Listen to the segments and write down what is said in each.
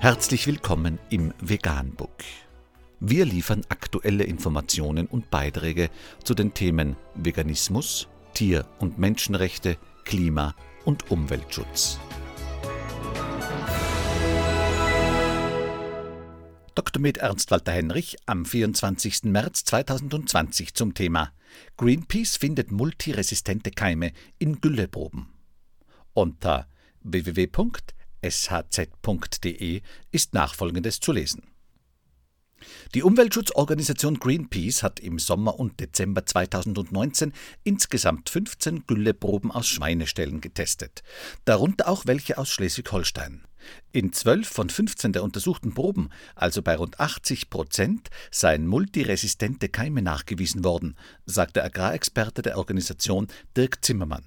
Herzlich willkommen im Veganbook. Wir liefern aktuelle Informationen und Beiträge zu den Themen Veganismus, Tier- und Menschenrechte, Klima- und Umweltschutz. Dr. Med Ernst Walter Henrich am 24. März 2020 zum Thema Greenpeace findet multiresistente Keime in Gülleproben. Unter www.shz.de ist nachfolgendes zu lesen. Die Umweltschutzorganisation Greenpeace hat im Sommer und Dezember 2019 insgesamt 15 Gülleproben aus Schweineställen getestet, darunter auch welche aus Schleswig-Holstein. In 12 von 15 der untersuchten Proben, also bei rund 80 Prozent, seien multiresistente Keime nachgewiesen worden, sagt der Agrarexperte der Organisation Dirk Zimmermann.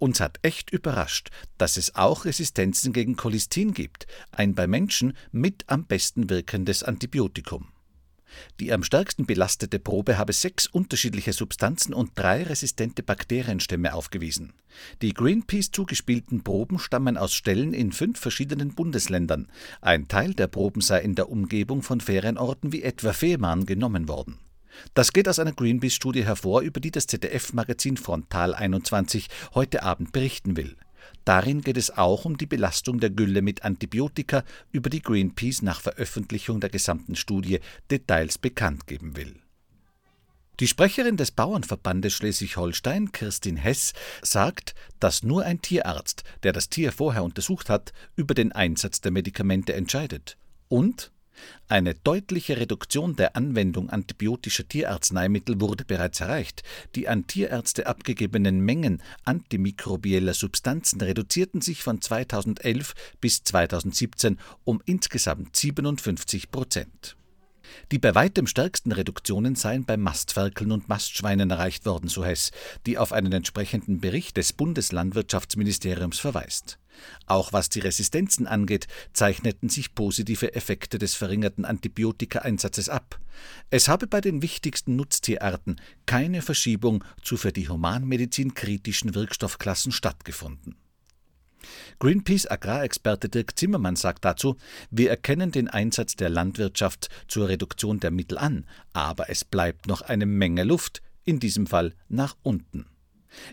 Uns hat echt überrascht, dass es auch Resistenzen gegen Cholistin gibt, ein bei Menschen mit am besten wirkendes Antibiotikum. Die am stärksten belastete Probe habe sechs unterschiedliche Substanzen und drei resistente Bakterienstämme aufgewiesen. Die Greenpeace zugespielten Proben stammen aus Stellen in fünf verschiedenen Bundesländern. Ein Teil der Proben sei in der Umgebung von Ferienorten wie etwa Fehmarn genommen worden. Das geht aus einer Greenpeace-Studie hervor, über die das ZDF-Magazin Frontal 21 heute Abend berichten will. Darin geht es auch um die Belastung der Gülle mit Antibiotika, über die Greenpeace nach Veröffentlichung der gesamten Studie Details bekannt geben will. Die Sprecherin des Bauernverbandes Schleswig-Holstein, Kirstin Hess, sagt, dass nur ein Tierarzt, der das Tier vorher untersucht hat, über den Einsatz der Medikamente entscheidet. Und eine deutliche Reduktion der Anwendung antibiotischer Tierarzneimittel wurde bereits erreicht. Die an Tierärzte abgegebenen Mengen antimikrobieller Substanzen reduzierten sich von 2011 bis 2017 um insgesamt 57 Prozent. Die bei weitem stärksten Reduktionen seien bei Mastferkeln und Mastschweinen erreicht worden, so Hess, die auf einen entsprechenden Bericht des Bundeslandwirtschaftsministeriums verweist. Auch was die Resistenzen angeht, zeichneten sich positive Effekte des verringerten Antibiotikaeinsatzes ab. Es habe bei den wichtigsten Nutztierarten keine Verschiebung zu für die Humanmedizin kritischen Wirkstoffklassen stattgefunden. Greenpeace Agrarexperte Dirk Zimmermann sagt dazu, wir erkennen den Einsatz der Landwirtschaft zur Reduktion der Mittel an, aber es bleibt noch eine Menge Luft, in diesem Fall nach unten.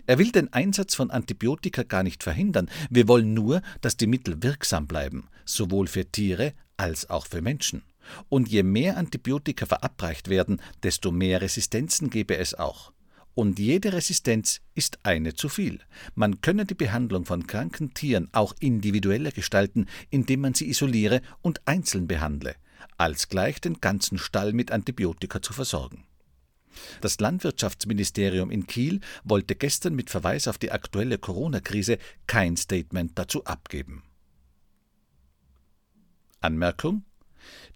Er will den Einsatz von Antibiotika gar nicht verhindern, wir wollen nur, dass die Mittel wirksam bleiben, sowohl für Tiere als auch für Menschen. Und je mehr Antibiotika verabreicht werden, desto mehr Resistenzen gebe es auch. Und jede Resistenz ist eine zu viel. Man könne die Behandlung von kranken Tieren auch individueller gestalten, indem man sie isoliere und einzeln behandle, als gleich den ganzen Stall mit Antibiotika zu versorgen. Das Landwirtschaftsministerium in Kiel wollte gestern mit Verweis auf die aktuelle Corona-Krise kein Statement dazu abgeben. Anmerkung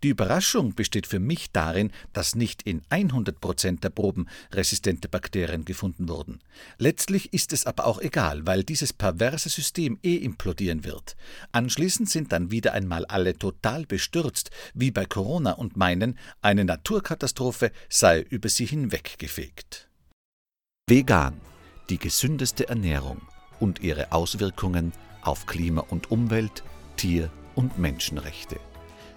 die Überraschung besteht für mich darin, dass nicht in 100 Prozent der Proben resistente Bakterien gefunden wurden. Letztlich ist es aber auch egal, weil dieses perverse System eh implodieren wird. Anschließend sind dann wieder einmal alle total bestürzt, wie bei Corona, und meinen, eine Naturkatastrophe sei über sie hinweggefegt. Vegan, die gesündeste Ernährung und ihre Auswirkungen auf Klima und Umwelt, Tier- und Menschenrechte.